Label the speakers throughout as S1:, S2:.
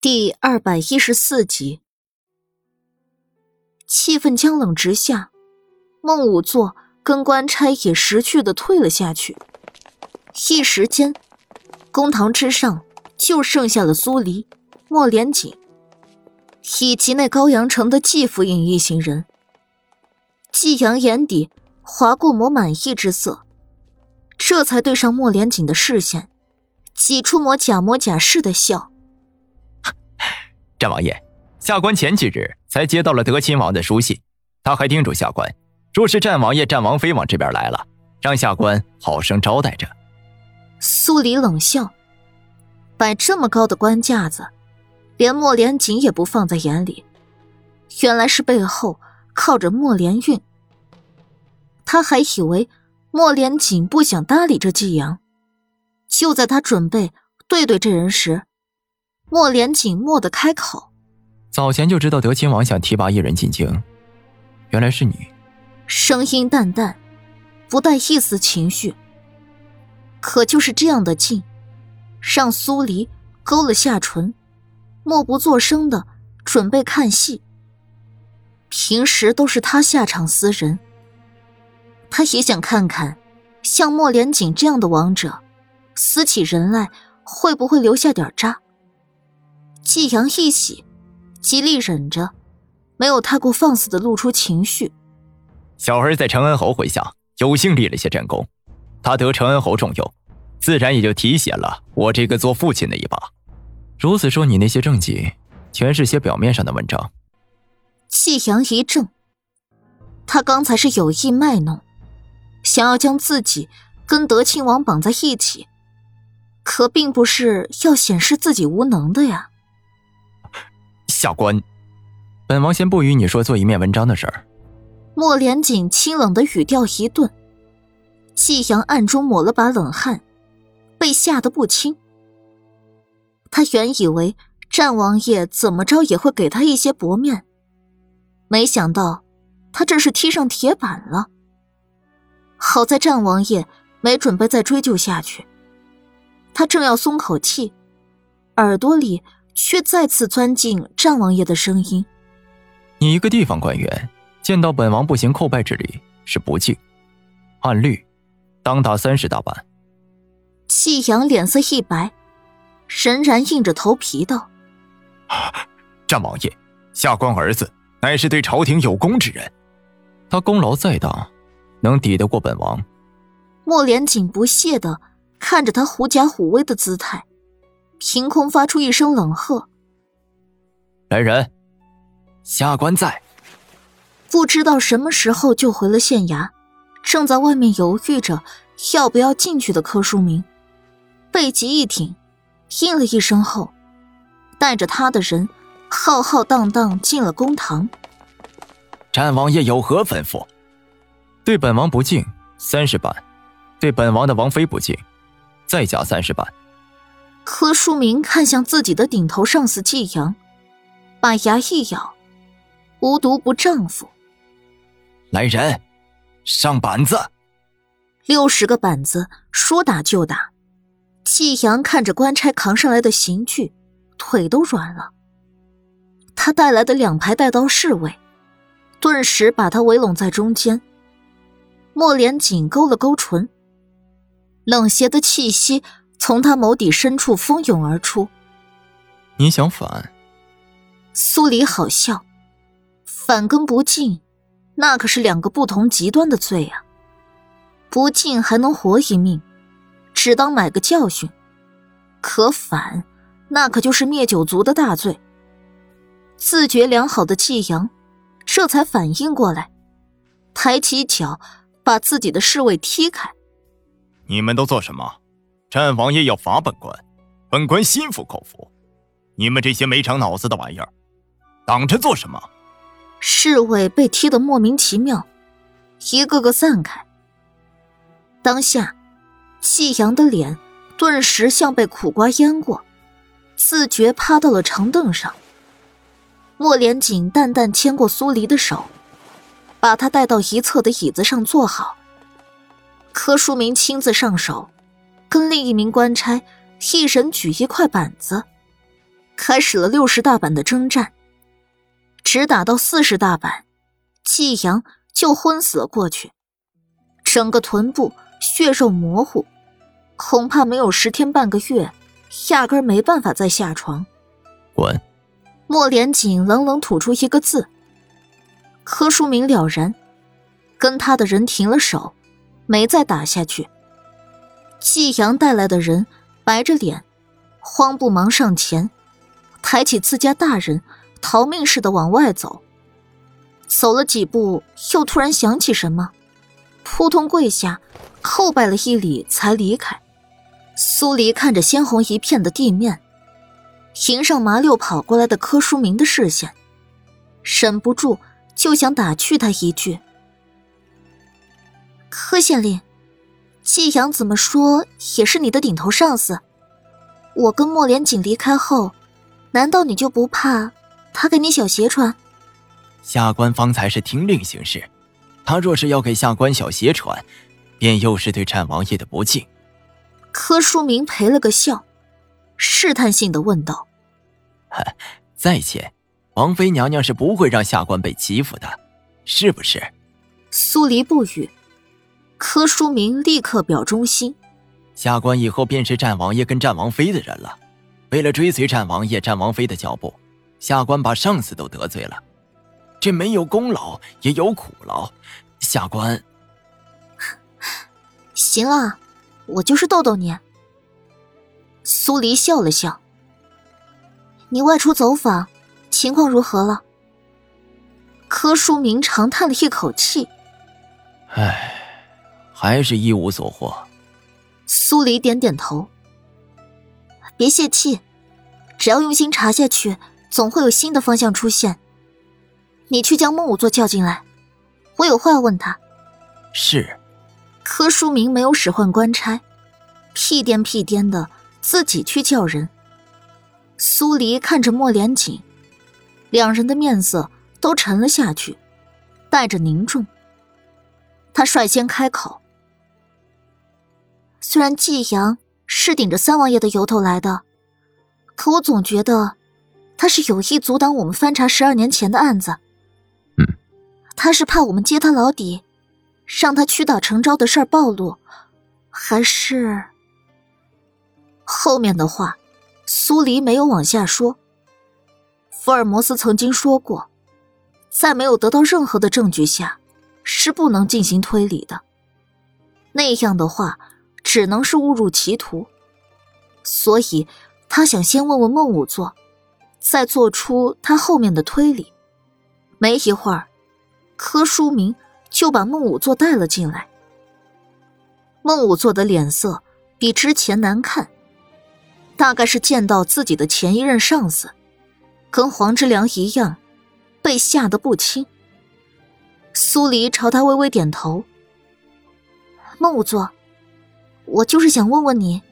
S1: 第二百一十四集，气氛僵冷直下，孟武座跟官差也识趣的退了下去。一时间，公堂之上就剩下了苏黎、莫连锦以及那高阳城的季府影一行人。季阳眼底划过抹满意之色，这才对上莫连锦的视线，挤出抹假模假式的笑。
S2: 战王爷，下官前几日才接到了德亲王的书信，他还叮嘱下官，若是战王爷、战王妃往这边来了，让下官好生招待着。
S1: 苏黎冷笑，摆这么高的官架子，连莫连锦也不放在眼里，原来是背后靠着莫连运。他还以为莫连锦不想搭理这季阳，就在他准备对对这人时。莫连锦蓦地开口：“
S2: 早前就知道德亲王想提拔一人进京，原来是你。”
S1: 声音淡淡，不带一丝情绪。可就是这样的劲，让苏黎勾了下唇，默不作声的准备看戏。平时都是他下场撕人，他也想看看，像莫连锦这样的王者，撕起人来会不会留下点渣。季阳一喜，极力忍着，没有太过放肆的露出情绪。
S2: 小儿在承恩侯麾下有幸立了些战功，他得承恩侯重用，自然也就提携了我这个做父亲的一把。如此说，你那些政绩，全是些表面上的文章。
S1: 季阳一怔，他刚才是有意卖弄，想要将自己跟德亲王绑在一起，可并不是要显示自己无能的呀。
S2: 下官，本王先不与你说做一面文章的事儿。
S1: 莫连锦清冷的语调一顿，季阳暗中抹了把冷汗，被吓得不轻。他原以为战王爷怎么着也会给他一些薄面，没想到他这是踢上铁板了。好在战王爷没准备再追究下去，他正要松口气，耳朵里。却再次钻进战王爷的声音：“
S2: 你一个地方官员，见到本王不行叩拜之礼是不敬，按律，当打三十大板。”
S1: 季阳脸色一白，仍然硬着头皮道：“
S2: 战王爷，下官儿子乃是对朝廷有功之人，他功劳再大，能抵得过本王？”
S1: 莫连锦不屑的看着他狐假虎威的姿态。凭空发出一声冷喝：“
S2: 来人，下官在。”
S1: 不知道什么时候就回了县衙，正在外面犹豫着要不要进去的柯书明，背脊一挺，应了一声后，带着他的人浩浩荡荡进了公堂。
S2: 战王爷有何吩咐？对本王不敬，三十板；对本王的王妃不敬，再加三十板。
S1: 柯书明看向自己的顶头上司季阳，把牙一咬：“无毒不丈夫。”
S2: 来人，上板子！
S1: 六十个板子，说打就打。季阳看着官差扛上来的刑具，腿都软了。他带来的两排带刀侍卫，顿时把他围拢在中间。莫连锦勾了勾唇，冷邪的气息。从他眸底深处蜂涌而出。
S2: 你想反？
S1: 苏黎好笑，反跟不敬，那可是两个不同极端的罪啊！不敬还能活一命，只当买个教训；可反，那可就是灭九族的大罪。自觉良好的季阳，这才反应过来，抬起脚把自己的侍卫踢开。
S2: 你们都做什么？战王爷要罚本官，本官心服口服。你们这些没长脑子的玩意儿，挡着做什么？
S1: 侍卫被踢得莫名其妙，一个个散开。当下，季阳的脸顿时像被苦瓜腌过，自觉趴到了长凳上。莫连锦淡淡牵过苏黎的手，把他带到一侧的椅子上坐好。柯书明亲自上手。跟另一名官差一人举一块板子，开始了六十大板的征战。只打到四十大板，季阳就昏死了过去，整个臀部血肉模糊，恐怕没有十天半个月，压根没办法再下床。
S2: 滚！
S1: 莫连锦冷冷吐出一个字。柯书明了然，跟他的人停了手，没再打下去。季阳带来的人白着脸，慌不忙上前，抬起自家大人。逃命似的往外走，走了几步，又突然想起什么，扑通跪下，叩拜了一礼，才离开。苏黎看着鲜红一片的地面，迎上麻溜跑过来的柯书明的视线，忍不住就想打趣他一句：“柯县令，季阳怎么说也是你的顶头上司，我跟莫连锦离开后，难道你就不怕？”他给你小鞋穿，
S2: 下官方才是听令行事。他若是要给下官小鞋穿，便又是对战王爷的不敬。
S1: 柯书明赔了个笑，试探性的问道：“
S2: 在前，王妃娘娘是不会让下官被欺负的，是不是？”
S1: 苏黎不语，柯书明立刻表忠心：“
S2: 下官以后便是战王爷跟战王妃的人了。为了追随战王爷、战王妃的脚步。”下官把上司都得罪了，这没有功劳也有苦劳。下官，
S1: 行啊，我就是逗逗你。苏黎笑了笑。你外出走访，情况如何了？柯书明长叹了一口气。
S2: 唉，还是一无所获。
S1: 苏黎点点头。别泄气，只要用心查下去。总会有新的方向出现。你去将孟武座叫进来，我有话要问他。
S2: 是。
S1: 柯书明没有使唤官差，屁颠屁颠的自己去叫人。苏黎看着莫连锦，两人的面色都沉了下去，带着凝重。他率先开口：“虽然季阳是顶着三王爷的由头来的，可我总觉得……”他是有意阻挡我们翻查十二年前的案子。
S2: 嗯，
S1: 他是怕我们揭他老底，让他屈打成招的事儿暴露，还是……后面的话，苏黎没有往下说。福尔摩斯曾经说过，在没有得到任何的证据下，是不能进行推理的。那样的话，只能是误入歧途。所以，他想先问问孟武座。再做出他后面的推理。没一会儿，柯书明就把孟武座带了进来。孟武座的脸色比之前难看，大概是见到自己的前一任上司，跟黄之良一样，被吓得不轻。苏黎朝他微微点头。孟武座，我就是想问问你，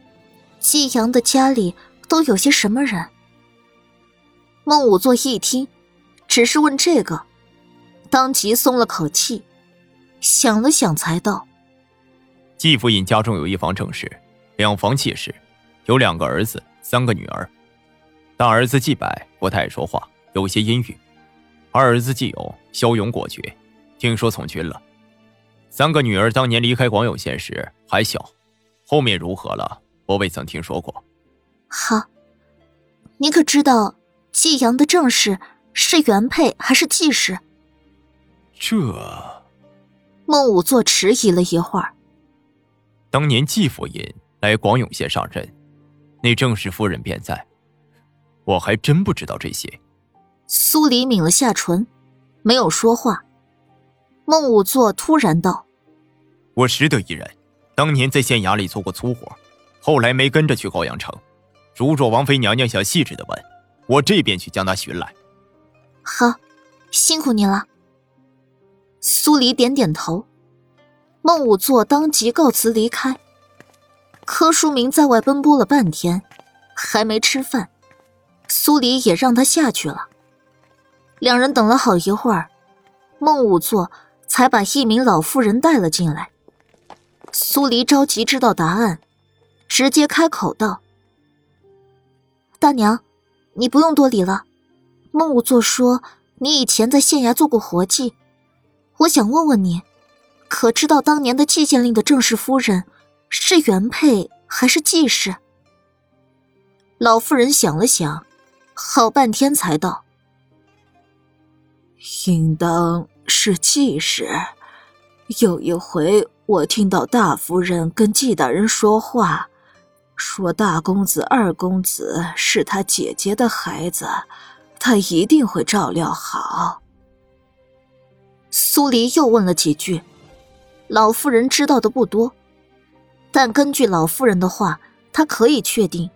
S1: 季阳的家里都有些什么人？孟武座一听，只是问这个，当即松了口气，想了想，才道：“
S2: 季夫人家中有一房正室，两房妾室，有两个儿子，三个女儿。大儿子季柏不太爱说话，有些阴郁；二儿子季勇骁勇果决，听说从军了。三个女儿当年离开广永县时还小，后面如何了，我未曾听说过。”
S1: 好，你可知道？季阳的正室是原配还是继室？
S2: 这，
S1: 孟武座迟疑了一会儿。
S2: 当年季夫人来广永县上任，那正室夫人便在，我还真不知道这些。
S1: 苏黎抿了下唇，没有说话。孟武座突然道：“
S2: 我识得一人，当年在县衙里做过粗活，后来没跟着去高阳城。如若王妃娘娘想细致的问。”我这边去将她寻来。
S1: 好，辛苦你了。苏黎点点头，孟武座当即告辞离开。柯书明在外奔波了半天，还没吃饭，苏黎也让他下去了。两人等了好一会儿，孟武座才把一名老妇人带了进来。苏黎着急知道答案，直接开口道：“大娘。”你不用多礼了。孟武作说你以前在县衙做过活计，我想问问你，可知道当年的季县令的正室夫人是原配还是继室？老妇人想了想，好半天才道：“
S3: 应当是季氏。有一回，我听到大夫人跟季大人说话。”说大公子、二公子是他姐姐的孩子，他一定会照料好。
S1: 苏黎又问了几句，老夫人知道的不多，但根据老夫人的话，她可以确定，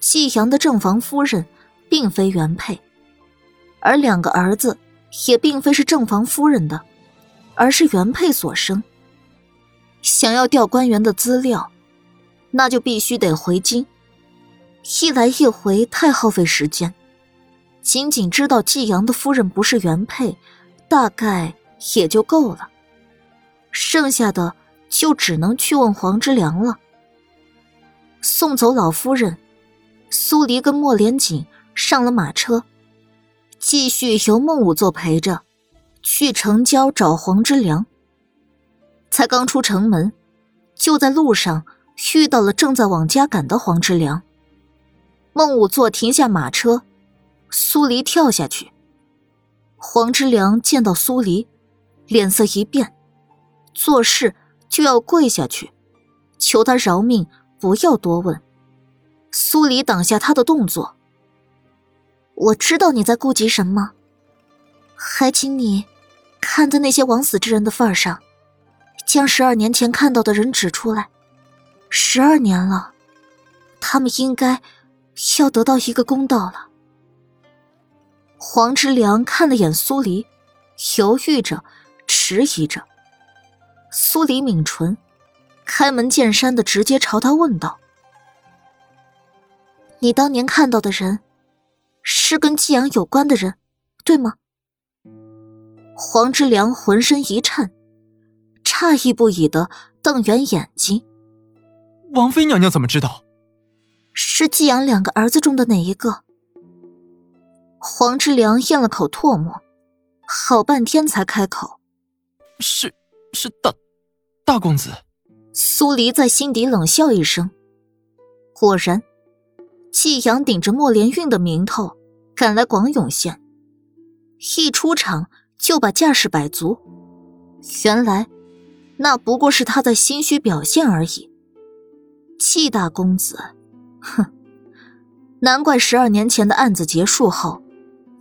S1: 季阳的正房夫人并非原配，而两个儿子也并非是正房夫人的，而是原配所生。想要调官员的资料。那就必须得回京，一来一回太耗费时间。仅仅知道季阳的夫人不是原配，大概也就够了。剩下的就只能去问黄之良了。送走老夫人，苏黎跟莫连锦上了马车，继续由孟武座陪着，去城郊找黄之良。才刚出城门，就在路上。遇到了正在往家赶的黄之良，孟武座停下马车，苏黎跳下去。黄之良见到苏黎，脸色一变，做事就要跪下去，求他饶命，不要多问。苏黎挡下他的动作。我知道你在顾及什么，还请你看在那些枉死之人的份上，将十二年前看到的人指出来。十二年了，他们应该要得到一个公道了。黄之良看了眼苏黎，犹豫着，迟疑着。苏黎抿唇，开门见山的直接朝他问道：“你当年看到的人，是跟季阳有关的人，对吗？”黄之良浑身一颤，诧异不已的瞪圆眼睛。
S4: 王妃娘娘怎么知道？
S1: 是季阳两个儿子中的哪一个？黄之良咽了口唾沫，好半天才开口：“
S4: 是，是大，大公子。”
S1: 苏黎在心底冷笑一声。果然，季阳顶着莫连运的名头赶来广永县，一出场就把架势摆足。原来，那不过是他在心虚表现而已。季大公子，哼，难怪十二年前的案子结束后，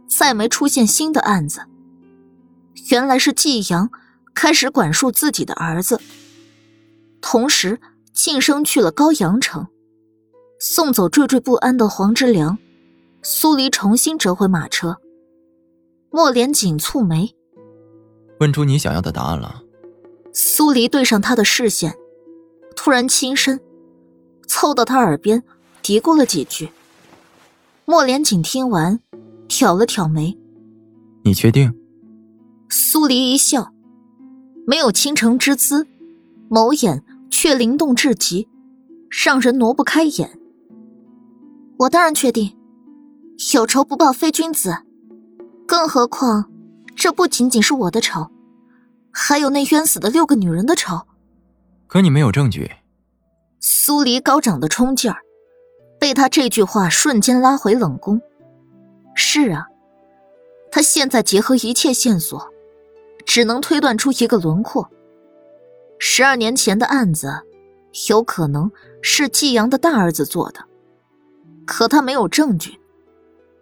S1: 再没出现新的案子。原来是季阳开始管束自己的儿子，同时晋升去了高阳城，送走惴惴不安的黄之良。苏黎重新折回马车，莫连锦蹙眉，
S2: 问出你想要的答案了。
S1: 苏黎对上他的视线，突然轻身。凑到他耳边嘀咕了几句。莫连锦听完，挑了挑眉：“
S2: 你确定？”
S1: 苏黎一笑，没有倾城之姿，眸眼却灵动至极，让人挪不开眼。我当然确定，有仇不报非君子。更何况，这不仅仅是我的仇，还有那冤死的六个女人的仇。
S2: 可你没有证据。
S1: 苏黎高涨的冲劲儿，被他这句话瞬间拉回冷宫。是啊，他现在结合一切线索，只能推断出一个轮廓：十二年前的案子，有可能是季阳的大儿子做的。可他没有证据，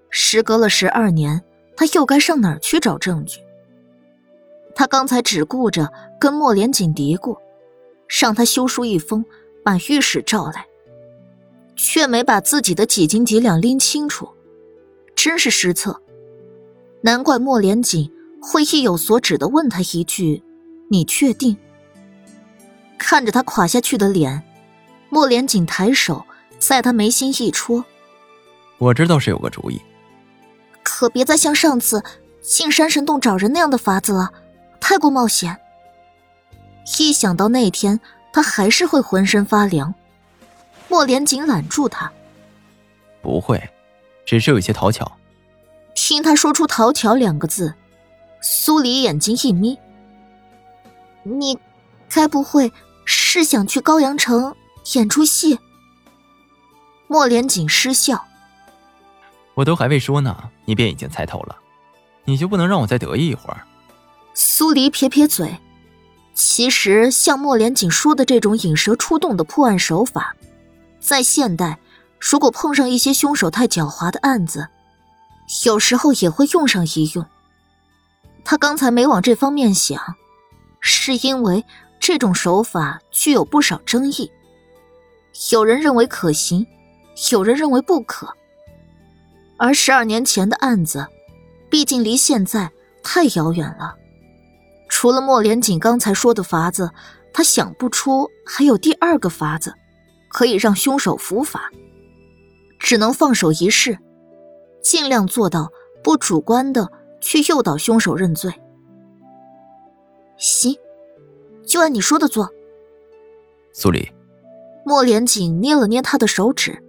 S1: 时隔了十二年，他又该上哪儿去找证据？他刚才只顾着跟莫连锦嘀咕，让他修书一封。把御史召来，却没把自己的几斤几两拎清楚，真是失策。难怪莫连锦会意有所指的问他一句：“你确定？”看着他垮下去的脸，莫连锦抬手在他眉心一戳：“
S2: 我知道是有个主意，
S1: 可别再像上次进山神洞找人那样的法子了，太过冒险。”一想到那天。他还是会浑身发凉。莫连锦揽住他，
S2: 不会，只是有些讨巧。
S1: 听他说出“讨巧”两个字，苏黎眼睛一眯：“你该不会是想去高阳城演出戏？”莫连锦失笑：“
S2: 我都还未说呢，你便已经猜透了，你就不能让我再得意一会儿？”
S1: 苏黎撇撇嘴。其实，像莫连锦说的这种引蛇出洞的破案手法，在现代，如果碰上一些凶手太狡猾的案子，有时候也会用上一用。他刚才没往这方面想，是因为这种手法具有不少争议。有人认为可行，有人认为不可。而十二年前的案子，毕竟离现在太遥远了。除了莫连锦刚才说的法子，他想不出还有第二个法子，可以让凶手伏法。只能放手一试，尽量做到不主观的去诱导凶手认罪。行，就按你说的做。
S2: 苏黎，
S1: 莫连锦捏了捏他的手指，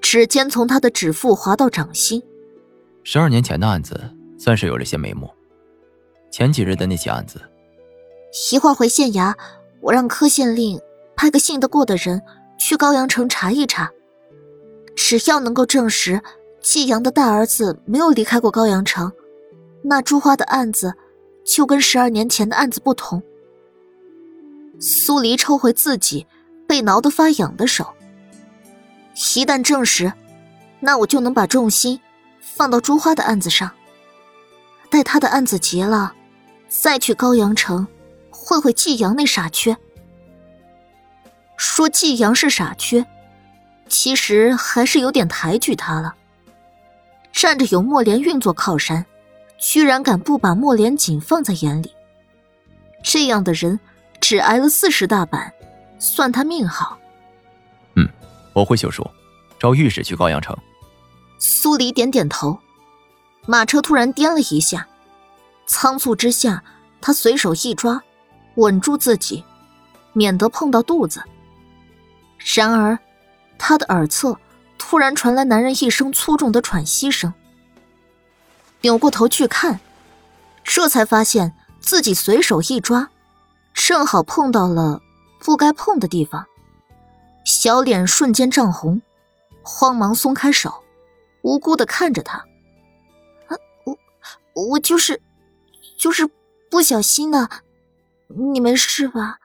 S1: 指尖从他的指腹滑到掌心。
S2: 十二年前的案子算是有了些眉目。前几日的那起案子，
S1: 一会儿回县衙，我让柯县令派个信得过的人去高阳城查一查。只要能够证实季阳的大儿子没有离开过高阳城，那朱花的案子就跟十二年前的案子不同。苏黎抽回自己被挠得发痒的手。一旦证实，那我就能把重心放到朱花的案子上。待他的案子结了。再去高阳城，会会季阳那傻缺。说季阳是傻缺，其实还是有点抬举他了。站着有莫连运做靠山，居然敢不把莫连锦放在眼里。这样的人，只挨了四十大板，算他命好。
S2: 嗯，我会修书，找御史去高阳城。
S1: 苏黎点点头，马车突然颠了一下。仓促之下，他随手一抓，稳住自己，免得碰到肚子。然而，他的耳侧突然传来男人一声粗重的喘息声。扭过头去看，这才发现自己随手一抓，正好碰到了不该碰的地方，小脸瞬间涨红，慌忙松开手，无辜的看着他：“，我，我就是。”就是不小心的，你没事吧？